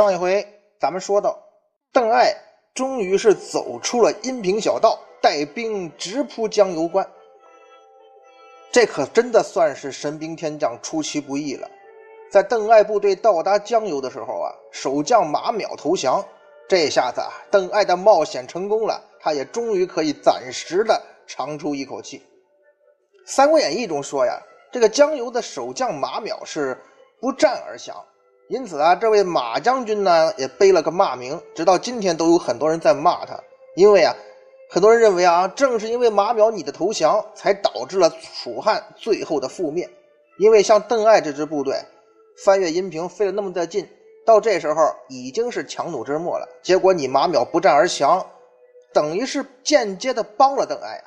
上一回咱们说到，邓艾终于是走出了阴平小道，带兵直扑江油关。这可真的算是神兵天将出其不意了。在邓艾部队到达江油的时候啊，守将马邈投降，这下子啊，邓艾的冒险成功了，他也终于可以暂时的长出一口气。《三国演义》中说呀，这个江油的守将马邈是不战而降。因此啊，这位马将军呢也背了个骂名，直到今天都有很多人在骂他。因为啊，很多人认为啊，正是因为马淼你的投降，才导致了蜀汉最后的覆灭。因为像邓艾这支部队翻越阴平费了那么的劲，到这时候已经是强弩之末了。结果你马淼不战而降，等于是间接的帮了邓艾啊。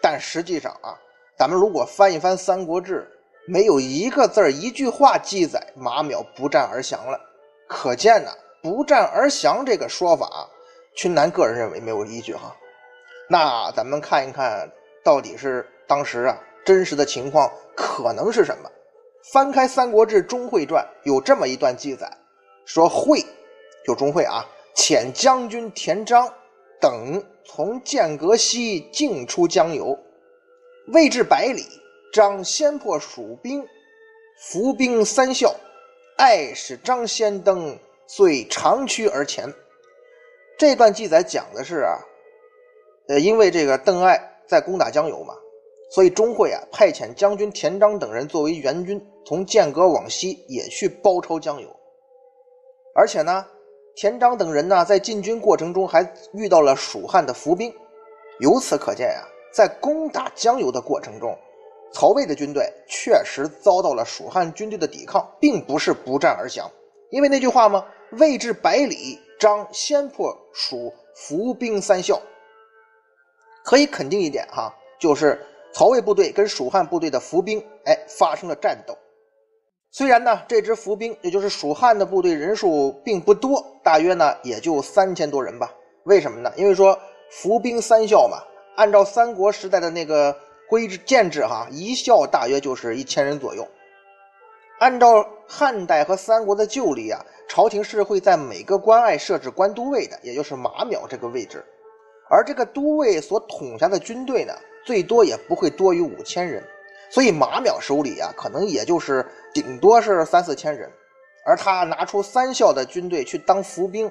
但实际上啊，咱们如果翻一翻《三国志》。没有一个字儿、一句话记载马邈不战而降了，可见呢，不战而降这个说法，群南个人认为没有依据哈。那咱们看一看到底是当时啊真实的情况可能是什么？翻开《三国志·钟会传》，有这么一段记载，说会就钟会啊，遣将军田章等从剑阁西径出江油，未至百里。张先破蜀兵，伏兵三校，爱使张先登，遂长驱而前。这段记载讲的是啊，呃，因为这个邓艾在攻打江油嘛，所以钟会啊派遣将军田章等人作为援军，从剑阁往西也去包抄江油。而且呢，田章等人呢在进军过程中还遇到了蜀汉的伏兵。由此可见呀，在攻打江油的过程中。曹魏的军队确实遭到了蜀汉军队的抵抗，并不是不战而降。因为那句话吗？未至百里，张先破蜀伏兵三校。可以肯定一点哈，就是曹魏部队跟蜀汉部队的伏兵，哎，发生了战斗。虽然呢，这支伏兵，也就是蜀汉的部队人数并不多，大约呢也就三千多人吧。为什么呢？因为说伏兵三校嘛，按照三国时代的那个。规制建制哈，一校大约就是一千人左右。按照汉代和三国的旧例啊，朝廷是会在每个关隘设置官都尉的，也就是马邈这个位置。而这个都尉所统辖的军队呢，最多也不会多于五千人，所以马邈手里啊，可能也就是顶多是三四千人。而他拿出三校的军队去当伏兵，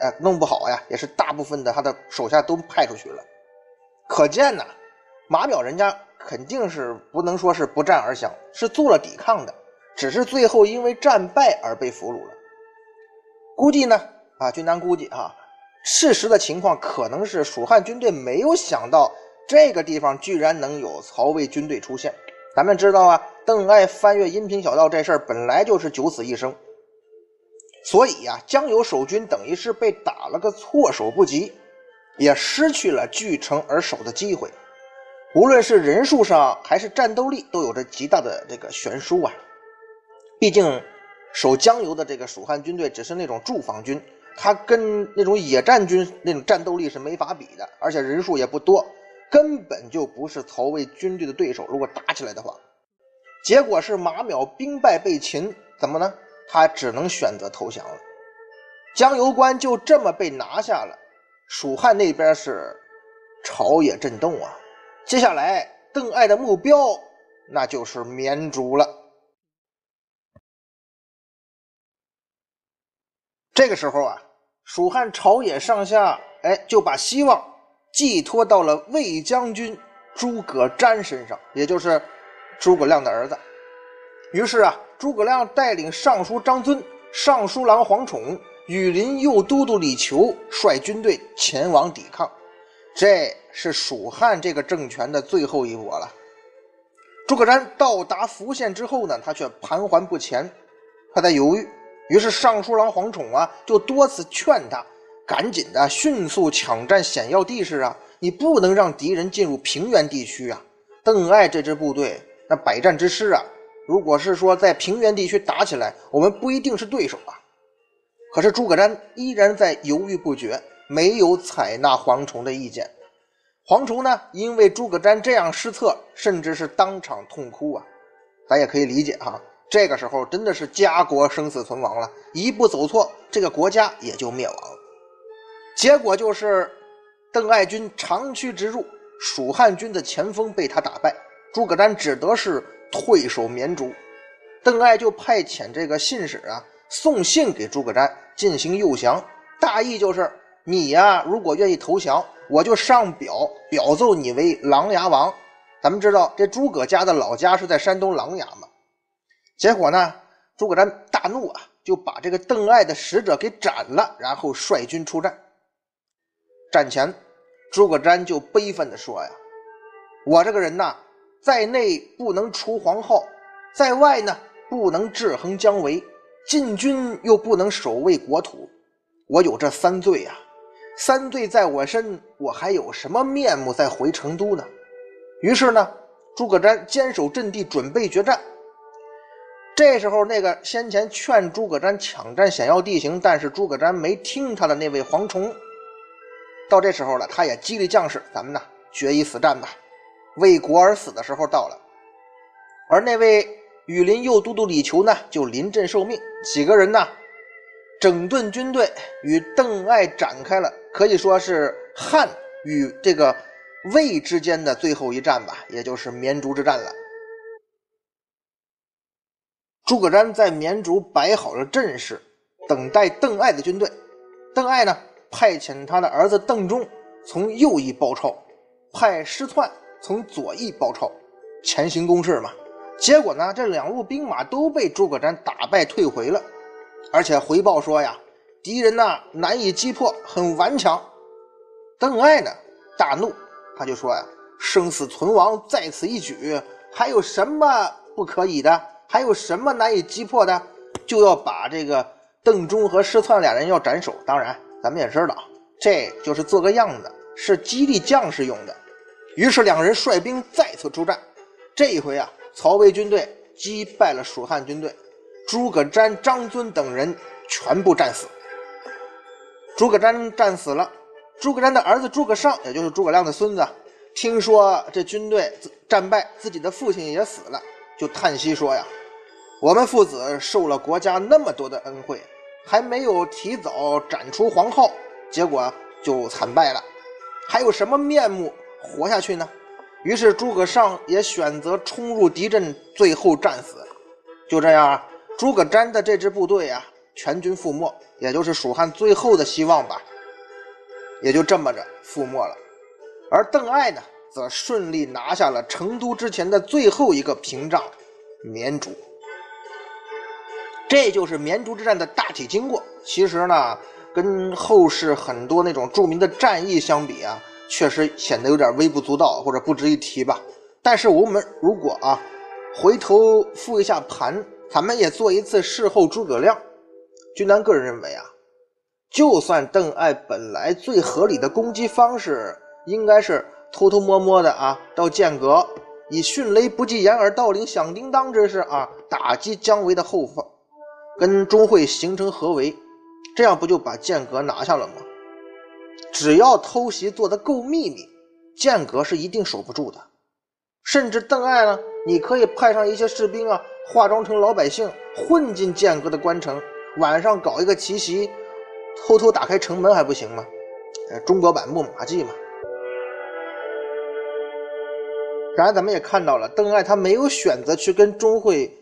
哎，弄不好呀，也是大部分的他的手下都派出去了。可见呢。马邈人家肯定是不能说是不战而降，是做了抵抗的，只是最后因为战败而被俘虏了。估计呢，啊，军南估计啊，事实的情况可能是蜀汉军队没有想到这个地方居然能有曹魏军队出现。咱们知道啊，邓艾翻越阴平小道这事儿本来就是九死一生，所以呀，江油守军等于是被打了个措手不及，也失去了据城而守的机会。无论是人数上还是战斗力，都有着极大的这个悬殊啊。毕竟守江油的这个蜀汉军队只是那种驻防军，他跟那种野战军那种战斗力是没法比的，而且人数也不多，根本就不是曹魏军队的对手。如果打起来的话，结果是马邈兵败被擒，怎么呢？他只能选择投降了。江油关就这么被拿下了，蜀汉那边是朝野震动啊。接下来，邓艾的目标那就是绵竹了。这个时候啊，蜀汉朝野上下，哎，就把希望寄托到了魏将军诸葛瞻身上，也就是诸葛亮的儿子。于是啊，诸葛亮带领尚书张遵、尚书郎黄宠、羽林右都督李求率军队前往抵抗。这。是蜀汉这个政权的最后一搏了。诸葛瞻到达福县之后呢，他却盘桓不前，他在犹豫。于是尚书郎黄宠啊，就多次劝他，赶紧的迅速抢占险要地势啊！你不能让敌人进入平原地区啊！邓艾这支部队那百战之师啊，如果是说在平原地区打起来，我们不一定是对手啊。可是诸葛瞻依然在犹豫不决，没有采纳黄崇的意见。黄崇呢，因为诸葛瞻这样失策，甚至是当场痛哭啊！咱也可以理解哈，这个时候真的是家国生死存亡了，一步走错，这个国家也就灭亡了。结果就是邓艾军长驱直入，蜀汉军的前锋被他打败，诸葛瞻只得是退守绵竹。邓艾就派遣这个信使啊，送信给诸葛瞻进行诱降，大意就是你呀，如果愿意投降。我就上表表奏你为琅琊王。咱们知道这诸葛家的老家是在山东琅琊嘛。结果呢，诸葛瞻大怒啊，就把这个邓艾的使者给斩了，然后率军出战。战前，诸葛瞻就悲愤地说呀：“我这个人呐，在内不能除黄皓，在外呢不能制衡姜维，进军又不能守卫国土，我有这三罪呀。”三罪在我身，我还有什么面目再回成都呢？于是呢，诸葛瞻坚守阵地，准备决战。这时候，那个先前劝诸葛瞻抢占险要地形，但是诸葛瞻没听他的那位黄崇，到这时候了，他也激励将士：“咱们呢，决一死战吧，为国而死的时候到了。”而那位羽林右都督李求呢，就临阵受命，几个人呢？整顿军队，与邓艾展开了可以说是汉与这个魏之间的最后一战吧，也就是绵竹之战了。诸葛瞻在绵竹摆好了阵势，等待邓艾的军队。邓艾呢，派遣他的儿子邓忠从右翼包抄，派师窜从左翼包抄，前行攻势嘛。结果呢，这两路兵马都被诸葛瞻打败退回了。而且回报说呀，敌人呐难以击破，很顽强。邓艾呢大怒，他就说呀，生死存亡在此一举，还有什么不可以的？还有什么难以击破的？就要把这个邓忠和师窜俩人要斩首。当然，咱们也知道，这就是做个样子，是激励将士用的。于是两人率兵再次出战，这一回啊，曹魏军队击败了蜀汉军队。诸葛瞻、张遵等人全部战死。诸葛瞻战死了，诸葛瞻的儿子诸葛尚，也就是诸葛亮的孙子，听说这军队战败，自己的父亲也死了，就叹息说：“呀，我们父子受了国家那么多的恩惠，还没有提早斩除黄皓，结果就惨败了，还有什么面目活下去呢？”于是诸葛尚也选择冲入敌阵，最后战死。就这样。诸葛瞻的这支部队啊，全军覆没，也就是蜀汉最后的希望吧，也就这么着覆没了。而邓艾呢，则顺利拿下了成都之前的最后一个屏障——绵竹。这就是绵竹之战的大体经过。其实呢，跟后世很多那种著名的战役相比啊，确实显得有点微不足道或者不值一提吧。但是我们如果啊，回头复一下盘。咱们也做一次事后诸葛亮。君南个人认为啊，就算邓艾本来最合理的攻击方式应该是偷偷摸摸的啊，到剑阁以迅雷不及掩耳盗铃响叮当之势啊，打击姜维的后方，跟钟会形成合围，这样不就把剑阁拿下了吗？只要偷袭做得够秘密，剑阁是一定守不住的。甚至邓艾呢，你可以派上一些士兵啊。化妆成老百姓混进剑阁的关城，晚上搞一个奇袭，偷偷打开城门还不行吗？呃，中国版木马计嘛。然而，咱们也看到了，邓艾他没有选择去跟钟会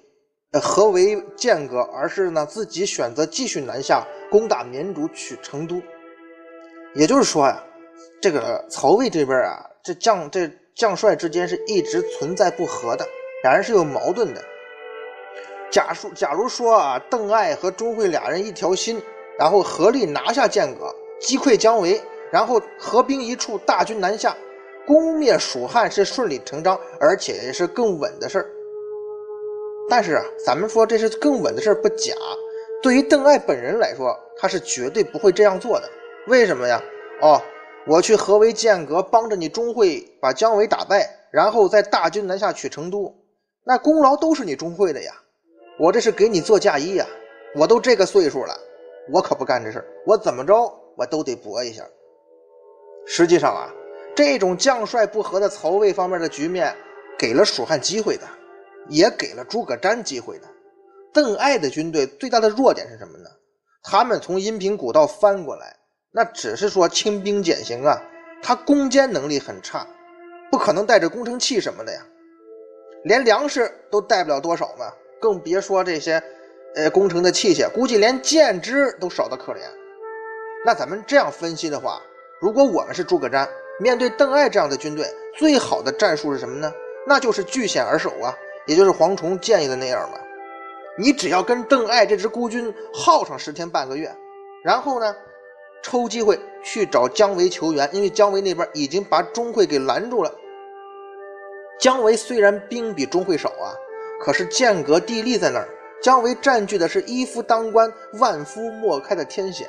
呃合围剑阁，而是呢自己选择继续南下攻打绵竹，取成都。也就是说呀，这个曹魏这边啊，这将这将帅之间是一直存在不和的，两人是有矛盾的。假如假如说啊，邓艾和钟会俩人一条心，然后合力拿下剑阁，击溃姜维，然后合兵一处，大军南下，攻灭蜀汉是顺理成章，而且也是更稳的事儿。但是啊，咱们说这是更稳的事儿不假，对于邓艾本人来说，他是绝对不会这样做的。为什么呀？哦，我去合围剑阁，帮着你钟会把姜维打败，然后再大军南下取成都，那功劳都是你钟会的呀。我这是给你做嫁衣呀。我都这个岁数了，我可不干这事，我怎么着我都得搏一下。实际上啊。这种将帅不和的曹魏方面的局面，给了蜀汉机会的，也给了诸葛瞻机会的。邓艾的军队最大的弱点是什么呢？他们从阴平古道翻过来，那只是说轻兵简行啊，他攻坚能力很差，不可能带着攻城器什么的呀，连粮食都带不了多少嘛，更别说这些呃攻城的器械，估计连箭支都少得可怜。那咱们这样分析的话，如果我们是诸葛瞻。面对邓艾这样的军队，最好的战术是什么呢？那就是据险而守啊，也就是蝗虫建议的那样嘛。你只要跟邓艾这支孤军耗上十天半个月，然后呢，抽机会去找姜维求援，因为姜维那边已经把钟会给拦住了。姜维虽然兵比钟会少啊，可是剑阁地利在那儿，姜维占据的是一夫当关、万夫莫开的天险，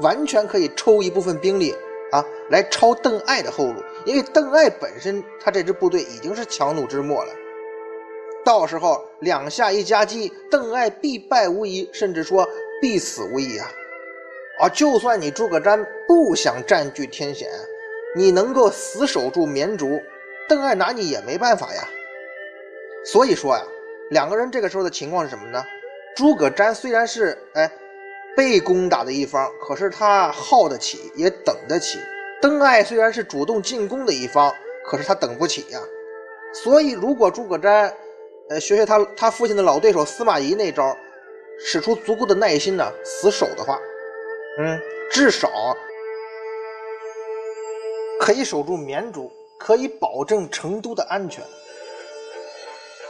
完全可以抽一部分兵力。啊，来抄邓艾的后路，因为邓艾本身他这支部队已经是强弩之末了，到时候两下一夹击，邓艾必败无疑，甚至说必死无疑啊！啊，就算你诸葛瞻不想占据天险，你能够死守住绵竹，邓艾拿你也没办法呀。所以说呀，两个人这个时候的情况是什么呢？诸葛瞻虽然是哎。被攻打的一方，可是他耗得起，也等得起。邓艾虽然是主动进攻的一方，可是他等不起呀。所以，如果诸葛瞻，呃，学学他他父亲的老对手司马懿那招，使出足够的耐心呢，死守的话，嗯，至少可以守住绵竹，可以保证成都的安全。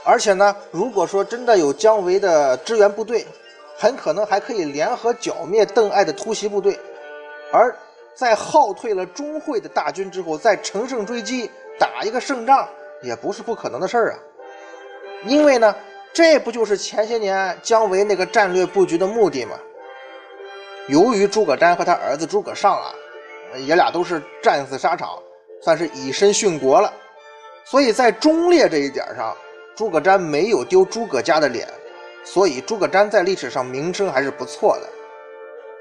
而且呢，如果说真的有姜维的支援部队，很可能还可以联合剿灭邓艾的突袭部队，而在耗退了钟会的大军之后，再乘胜追击，打一个胜仗也不是不可能的事儿啊。因为呢，这不就是前些年姜维那个战略布局的目的吗？由于诸葛瞻和他儿子诸葛尚啊，爷俩都是战死沙场，算是以身殉国了，所以在忠烈这一点上，诸葛瞻没有丢诸葛家的脸。所以诸葛瞻在历史上名声还是不错的，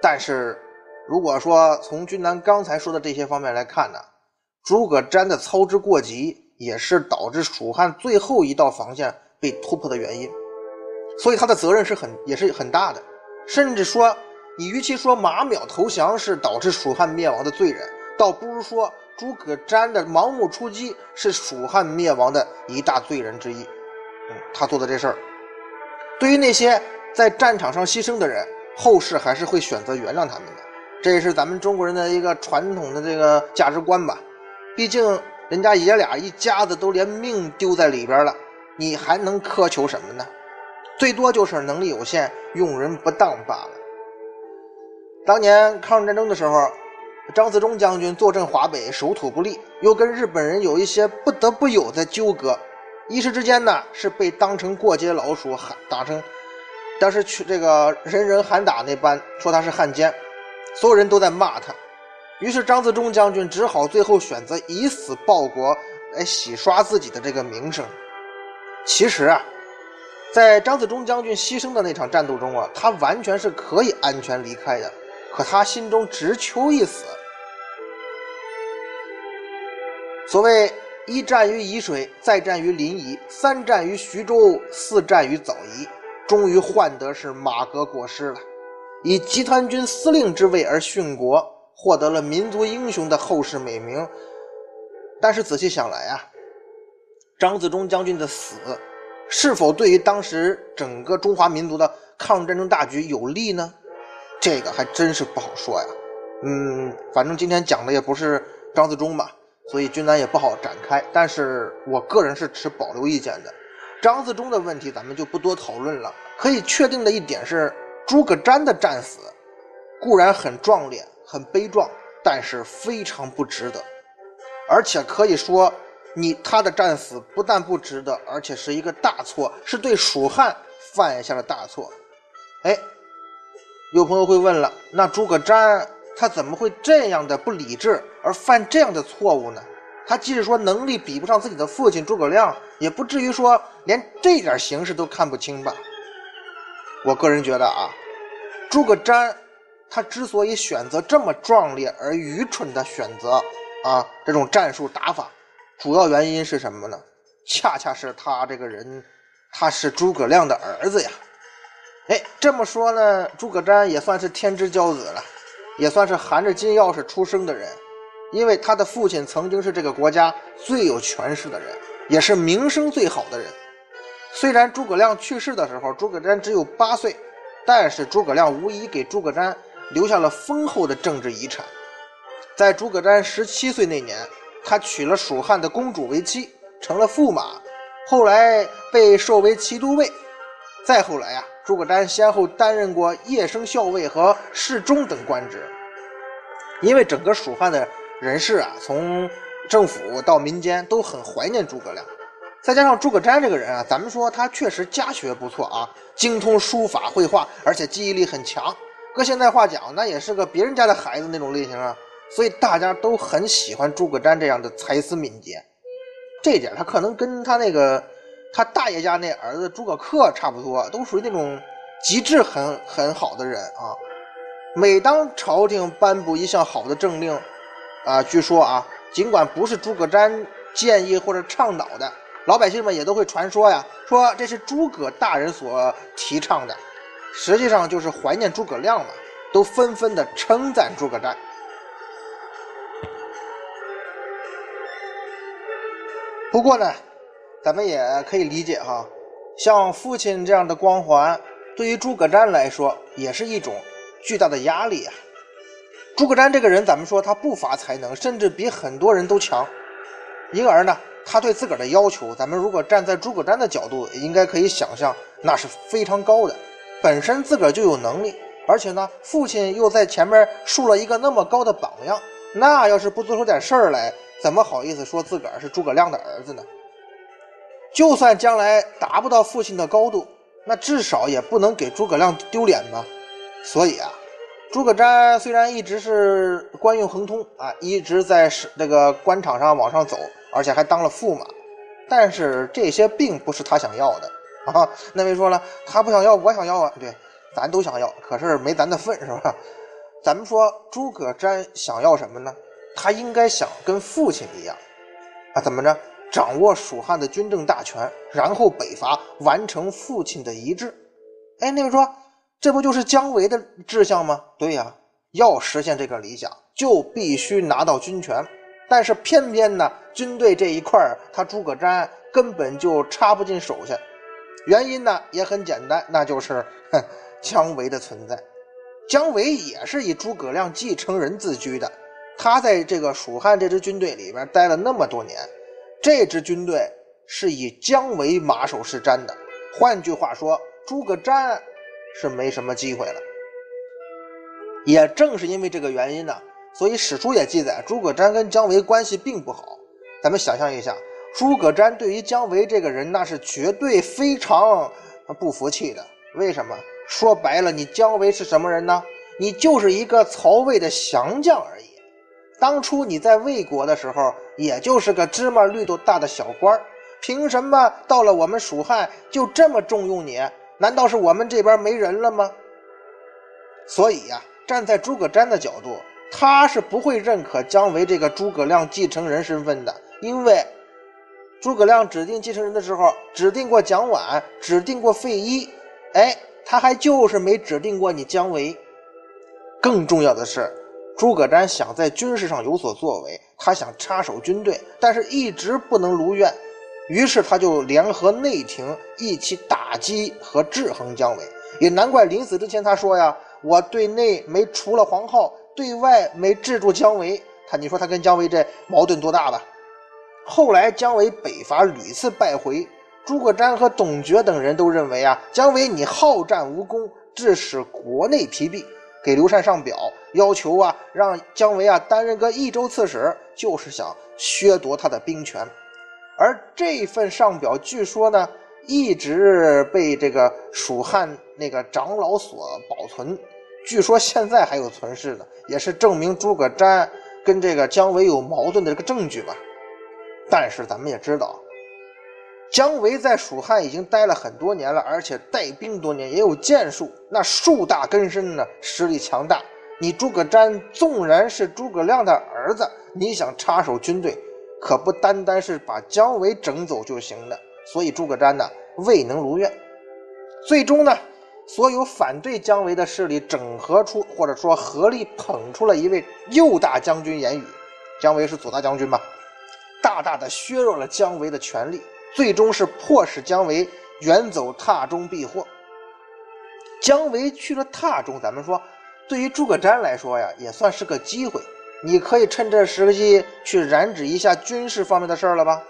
但是如果说从君南刚才说的这些方面来看呢，诸葛瞻的操之过急也是导致蜀汉最后一道防线被突破的原因，所以他的责任是很也是很大的，甚至说你与其说马邈投降是导致蜀汉灭亡的罪人，倒不如说诸葛瞻的盲目出击是蜀汉灭亡的一大罪人之一，他做的这事儿。对于那些在战场上牺牲的人，后世还是会选择原谅他们的，这也是咱们中国人的一个传统的这个价值观吧。毕竟人家爷俩一家子都连命丢在里边了，你还能苛求什么呢？最多就是能力有限，用人不当罢了。当年抗日战争的时候，张自忠将军坐镇华北，守土不利，又跟日本人有一些不得不有的纠葛。一时之间呢，是被当成过街老鼠喊打成，当时去这个人人喊打那般，说他是汉奸，所有人都在骂他。于是张自忠将军只好最后选择以死报国，来洗刷自己的这个名声。其实啊，在张自忠将军牺牲的那场战斗中啊，他完全是可以安全离开的，可他心中只求一死。所谓。一战于沂水，再战于临沂，三战于徐州，四战于枣宜，终于换得是马革裹尸了，以集团军司令之位而殉国，获得了民族英雄的后世美名。但是仔细想来啊，张自忠将军的死，是否对于当时整个中华民族的抗日战争大局有利呢？这个还真是不好说呀。嗯，反正今天讲的也不是张自忠吧。所以军南也不好展开，但是我个人是持保留意见的。张自忠的问题咱们就不多讨论了。可以确定的一点是，诸葛瞻的战死固然很壮烈、很悲壮，但是非常不值得。而且可以说，你他的战死不但不值得，而且是一个大错，是对蜀汉犯下了大错。哎，有朋友会问了，那诸葛瞻他怎么会这样的不理智，而犯这样的错误呢？他即使说能力比不上自己的父亲诸葛亮，也不至于说连这点形势都看不清吧？我个人觉得啊，诸葛瞻他之所以选择这么壮烈而愚蠢的选择啊，这种战术打法，主要原因是什么呢？恰恰是他这个人，他是诸葛亮的儿子呀。哎，这么说呢，诸葛瞻也算是天之骄子了，也算是含着金钥匙出生的人。因为他的父亲曾经是这个国家最有权势的人，也是名声最好的人。虽然诸葛亮去世的时候，诸葛瞻只有八岁，但是诸葛亮无疑给诸葛瞻留下了丰厚的政治遗产。在诸葛瞻十七岁那年，他娶了蜀汉的公主为妻，成了驸马，后来被授为骑都尉。再后来啊，诸葛瞻先后担任过夜生校尉和侍中等官职。因为整个蜀汉的人士啊，从政府到民间都很怀念诸葛亮，再加上诸葛瞻这个人啊，咱们说他确实家学不错啊，精通书法绘画，而且记忆力很强。搁现在话讲，那也是个别人家的孩子那种类型啊，所以大家都很喜欢诸葛瞻这样的才思敏捷。这一点他可能跟他那个他大爷家那儿子诸葛恪差不多，都属于那种机智很很好的人啊。每当朝廷颁布一项好的政令，啊，据说啊，尽管不是诸葛瞻建议或者倡导的，老百姓们也都会传说呀，说这是诸葛大人所提倡的，实际上就是怀念诸葛亮嘛，都纷纷的称赞诸葛瞻。不过呢，咱们也可以理解哈，像父亲这样的光环，对于诸葛瞻来说，也是一种巨大的压力啊。诸葛瞻这个人，咱们说他不乏才能，甚至比很多人都强。因而呢，他对自个儿的要求，咱们如果站在诸葛瞻的角度，应该可以想象，那是非常高的。本身自个儿就有能力，而且呢，父亲又在前面树了一个那么高的榜样，那要是不做出点事儿来，怎么好意思说自个儿是诸葛亮的儿子呢？就算将来达不到父亲的高度，那至少也不能给诸葛亮丢脸吧。所以啊。诸葛瞻虽然一直是官运亨通啊，一直在是这个官场上往上走，而且还当了驸马，但是这些并不是他想要的 啊。那位说了，他不想要，我想要啊。对，咱都想要，可是没咱的份，是吧？咱们说诸葛瞻想要什么呢？他应该想跟父亲一样啊，怎么着？掌握蜀汉的军政大权，然后北伐，完成父亲的遗志。哎，那位说。这不就是姜维的志向吗？对呀，要实现这个理想，就必须拿到军权。但是偏偏呢，军队这一块，他诸葛瞻根本就插不进手下。原因呢也很简单，那就是哼，姜维的存在。姜维也是以诸葛亮继承人自居的，他在这个蜀汉这支军队里边待了那么多年，这支军队是以姜维马首是瞻的。换句话说，诸葛瞻。是没什么机会了。也正是因为这个原因呢，所以史书也记载诸葛瞻跟姜维关系并不好。咱们想象一下，诸葛瞻对于姜维这个人那是绝对非常不服气的。为什么？说白了，你姜维是什么人呢？你就是一个曹魏的降将而已。当初你在魏国的时候，也就是个芝麻绿豆大的小官凭什么到了我们蜀汉就这么重用你？难道是我们这边没人了吗？所以呀，站在诸葛瞻的角度，他是不会认可姜维这个诸葛亮继承人身份的，因为诸葛亮指定继承人的时候，指定过蒋琬，指定过费祎，哎，他还就是没指定过你姜维。更重要的是，诸葛瞻想在军事上有所作为，他想插手军队，但是一直不能如愿。于是他就联合内廷一起打击和制衡姜维，也难怪临死之前他说呀：“我对内没除了黄皓，对外没制住姜维。”他你说他跟姜维这矛盾多大吧？后来姜维北伐屡次败回，诸葛瞻和董厥等人都认为啊，姜维你好战无功，致使国内疲弊，给刘禅上表，要求啊让姜维啊担任个益州刺史，就是想削夺他的兵权。而这份上表，据说呢一直被这个蜀汉那个长老所保存，据说现在还有存世的，也是证明诸葛瞻跟这个姜维有矛盾的这个证据吧。但是咱们也知道。姜维在蜀汉已经待了很多年了，而且带兵多年，也有建树，那树大根深呢，实力强大。你诸葛瞻纵然是诸葛亮的儿子，你想插手军队，可不单单是把姜维整走就行了。所以诸葛瞻呢未能如愿，最终呢，所有反对姜维的势力整合出，或者说合力捧出了一位右大将军严羽，姜维是左大将军嘛，大大的削弱了姜维的权力。最终是迫使姜维远走榻中避祸。姜维去了榻中，咱们说，对于诸葛瞻来说呀，也算是个机会。你可以趁这时机去染指一下军事方面的事儿了吧？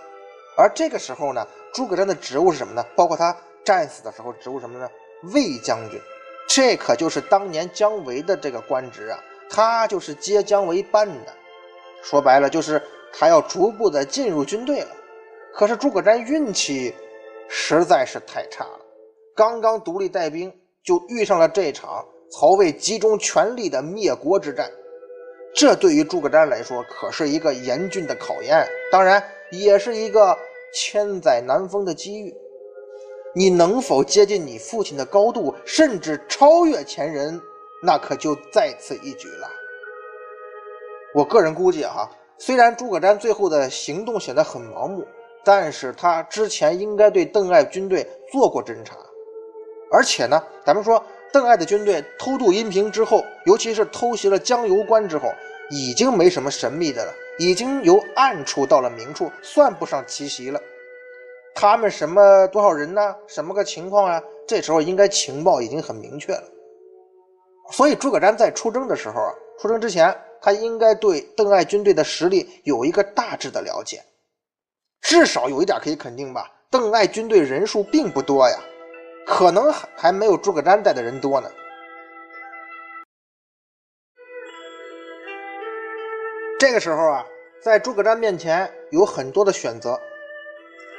而这个时候呢，诸葛瞻的职务是什么呢？包括他战死的时候职务什么呢？魏将军。这可就是当年姜维的这个官职啊，他就是接姜维班的。说白了，就是他要逐步的进入军队了。可是诸葛瞻运气实在是太差了，刚刚独立带兵，就遇上了这场曹魏集中全力的灭国之战。这对于诸葛瞻来说可是一个严峻的考验，当然也是一个千载难逢的机遇。你能否接近你父亲的高度，甚至超越前人，那可就在此一举了。我个人估计哈，虽然诸葛瞻最后的行动显得很盲目。但是他之前应该对邓艾军队做过侦查，而且呢，咱们说邓艾的军队偷渡阴平之后，尤其是偷袭了江油关之后，已经没什么神秘的了，已经由暗处到了明处，算不上奇袭了。他们什么多少人呢？什么个情况啊？这时候应该情报已经很明确了。所以诸葛瞻在出征的时候啊，出征之前，他应该对邓艾军队的实力有一个大致的了解。至少有一点可以肯定吧，邓艾军队人数并不多呀，可能还还没有诸葛瞻带的人多呢。这个时候啊，在诸葛瞻面前有很多的选择，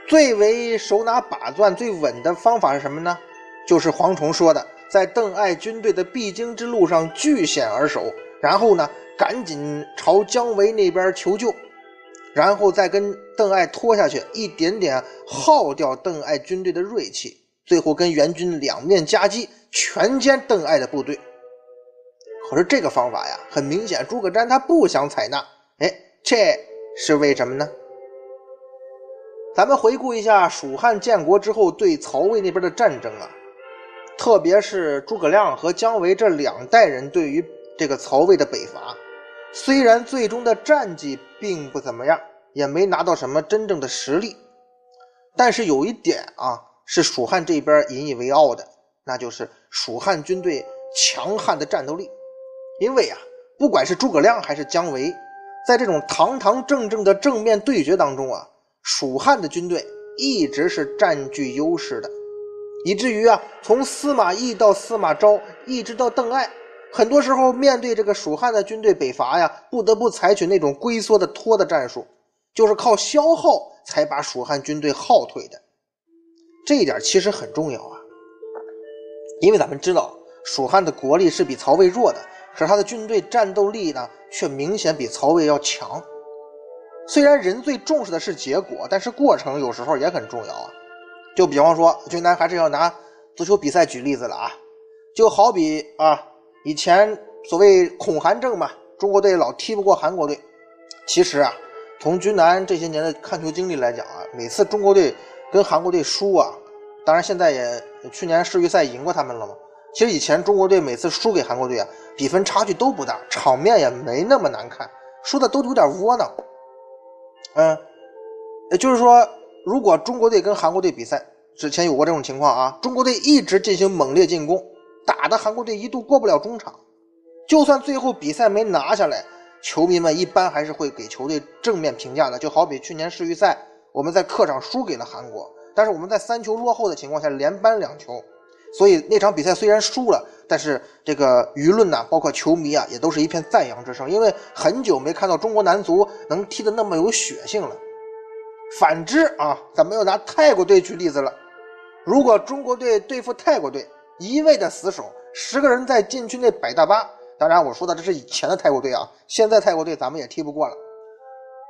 最为手拿把攥、最稳的方法是什么呢？就是蝗虫说的，在邓艾军队的必经之路上据险而守，然后呢，赶紧朝姜维那边求救。然后再跟邓艾拖下去，一点点耗掉邓艾军队的锐气，最后跟援军两面夹击，全歼邓艾的部队。可是这个方法呀，很明显，诸葛瞻他不想采纳。哎，这是为什么呢？咱们回顾一下蜀汉建国之后对曹魏那边的战争啊，特别是诸葛亮和姜维这两代人对于这个曹魏的北伐。虽然最终的战绩并不怎么样，也没拿到什么真正的实力，但是有一点啊，是蜀汉这边引以为傲的，那就是蜀汉军队强悍的战斗力。因为啊，不管是诸葛亮还是姜维，在这种堂堂正正的正面对决当中啊，蜀汉的军队一直是占据优势的，以至于啊，从司马懿到司马昭，一直到邓艾。很多时候，面对这个蜀汉的军队北伐呀，不得不采取那种龟缩的拖的战术，就是靠消耗才把蜀汉军队耗退的。这一点其实很重要啊，因为咱们知道蜀汉的国力是比曹魏弱的，可是他的军队战斗力呢，却明显比曹魏要强。虽然人最重视的是结果，但是过程有时候也很重要啊。就比方说，军南还是要拿足球比赛举例子了啊，就好比啊。以前所谓恐韩症嘛，中国队老踢不过韩国队。其实啊，从军南这些年的看球经历来讲啊，每次中国队跟韩国队输啊，当然现在也去年世预赛赢过他们了嘛。其实以前中国队每次输给韩国队啊，比分差距都不大，场面也没那么难看，输的都有点窝囊。嗯，也就是说，如果中国队跟韩国队比赛之前有过这种情况啊，中国队一直进行猛烈进攻。打的韩国队一度过不了中场，就算最后比赛没拿下来，球迷们一般还是会给球队正面评价的。就好比去年世预赛，我们在客场输给了韩国，但是我们在三球落后的情况下连扳两球。所以那场比赛虽然输了，但是这个舆论呐，包括球迷啊，也都是一片赞扬之声，因为很久没看到中国男足能踢得那么有血性了。反之啊，咱们又拿泰国队举例子了。如果中国队对付泰国队，一味的死守，十个人在禁区内摆大巴，当然我说的这是以前的泰国队啊，现在泰国队咱们也踢不过了。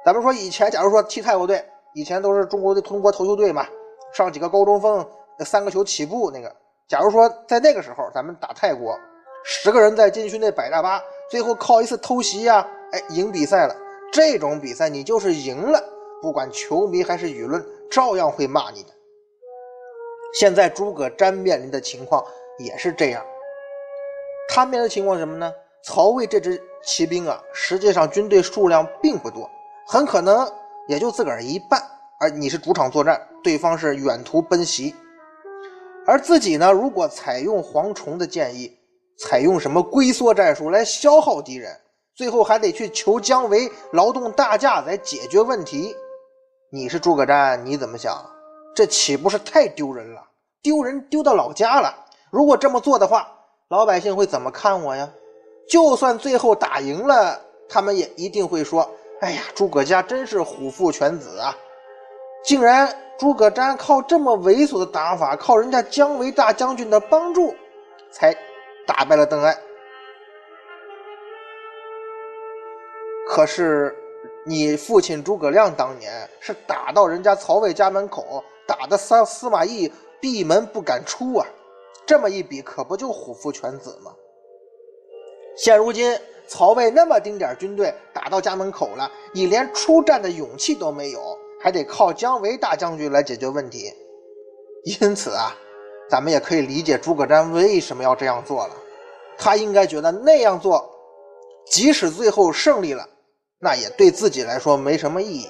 咱们说以前，假如说踢泰国队，以前都是中国的中国投球队嘛，上几个高中锋，三个球起步那个。假如说在那个时候，咱们打泰国，十个人在禁区内摆大巴，最后靠一次偷袭呀，哎，赢比赛了。这种比赛你就是赢了，不管球迷还是舆论，照样会骂你的。现在诸葛瞻面临的情况也是这样，他面临的情况是什么呢？曹魏这支骑兵啊，实际上军队数量并不多，很可能也就自个儿一半，而你是主场作战，对方是远途奔袭。而自己呢，如果采用蝗虫的建议，采用什么龟缩战术来消耗敌人，最后还得去求姜维劳动大驾来解决问题，你是诸葛瞻，你怎么想？这岂不是太丢人了？丢人丢到老家了。如果这么做的话，老百姓会怎么看我呀？就算最后打赢了，他们也一定会说：“哎呀，诸葛家真是虎父犬子啊，竟然。”诸葛瞻靠这么猥琐的打法，靠人家姜维大将军的帮助，才打败了邓艾。可是你父亲诸葛亮当年是打到人家曹魏家门口，打的司司马懿闭门不敢出啊！这么一比，可不就虎父犬子吗？现如今曹魏那么丁点军队打到家门口了，你连出战的勇气都没有。还得靠姜维大将军来解决问题，因此啊，咱们也可以理解诸葛瞻为什么要这样做了。他应该觉得那样做，即使最后胜利了，那也对自己来说没什么意义。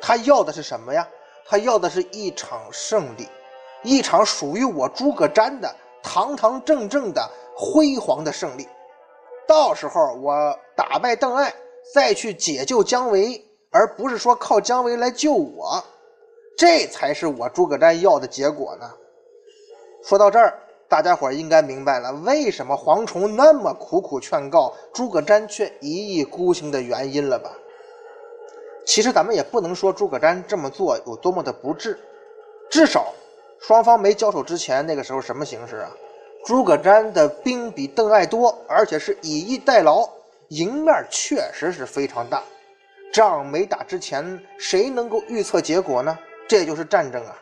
他要的是什么呀？他要的是一场胜利，一场属于我诸葛瞻的堂堂正正的辉煌的胜利。到时候我打败邓艾，再去解救姜维。而不是说靠姜维来救我，这才是我诸葛瞻要的结果呢。说到这儿，大家伙应该明白了为什么蝗虫那么苦苦劝告诸葛瞻却一意孤行的原因了吧？其实咱们也不能说诸葛瞻这么做有多么的不智，至少双方没交手之前，那个时候什么形势啊？诸葛瞻的兵比邓艾多，而且是以逸待劳，赢面确实是非常大。仗没打之前，谁能够预测结果呢？这就是战争啊！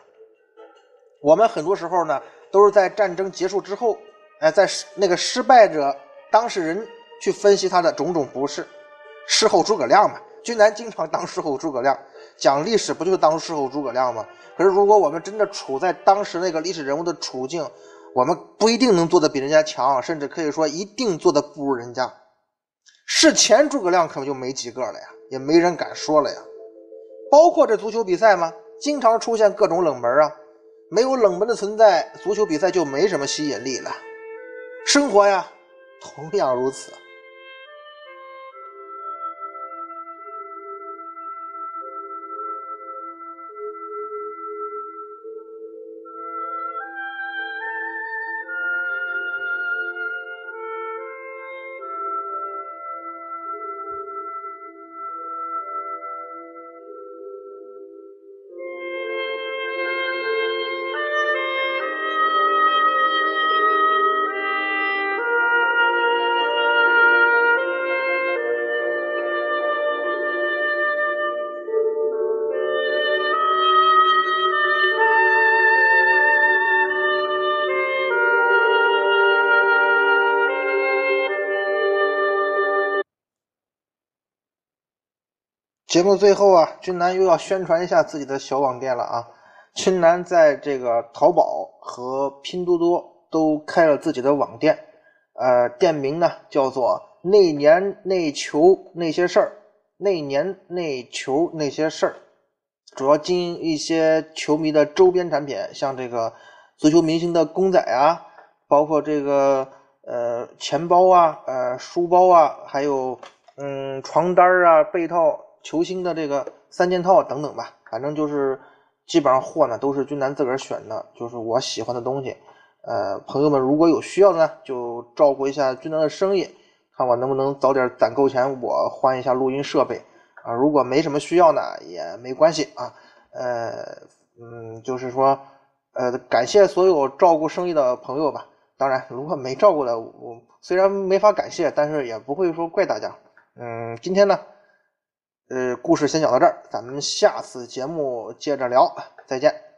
我们很多时候呢，都是在战争结束之后，哎，在那个失败者当事人去分析他的种种不是。事后诸葛亮嘛，君南经常当事后诸葛亮，讲历史不就是当事后诸葛亮吗？可是如果我们真的处在当时那个历史人物的处境，我们不一定能做的比人家强，甚至可以说一定做的不如人家。事前诸葛亮可能就没几个了呀。也没人敢说了呀，包括这足球比赛吗？经常出现各种冷门啊，没有冷门的存在，足球比赛就没什么吸引力了。生活呀，同样如此。节目最后啊，君南又要宣传一下自己的小网店了啊！君南在这个淘宝和拼多多都开了自己的网店，呃，店名呢叫做“那年那球那些事儿”，那年那球那些事儿，主要经营一些球迷的周边产品，像这个足球明星的公仔啊，包括这个呃钱包啊、呃书包啊，还有嗯床单啊、被套。球星的这个三件套等等吧，反正就是基本上货呢都是君南自个儿选的，就是我喜欢的东西。呃，朋友们如果有需要的呢，就照顾一下军南的生意，看我能不能早点攒够钱，我换一下录音设备啊。如果没什么需要呢，也没关系啊。呃，嗯，就是说，呃，感谢所有照顾生意的朋友吧。当然，如果没照顾的，我虽然没法感谢，但是也不会说怪大家。嗯，今天呢，呃，故事先讲到这儿，咱们下次节目接着聊，再见。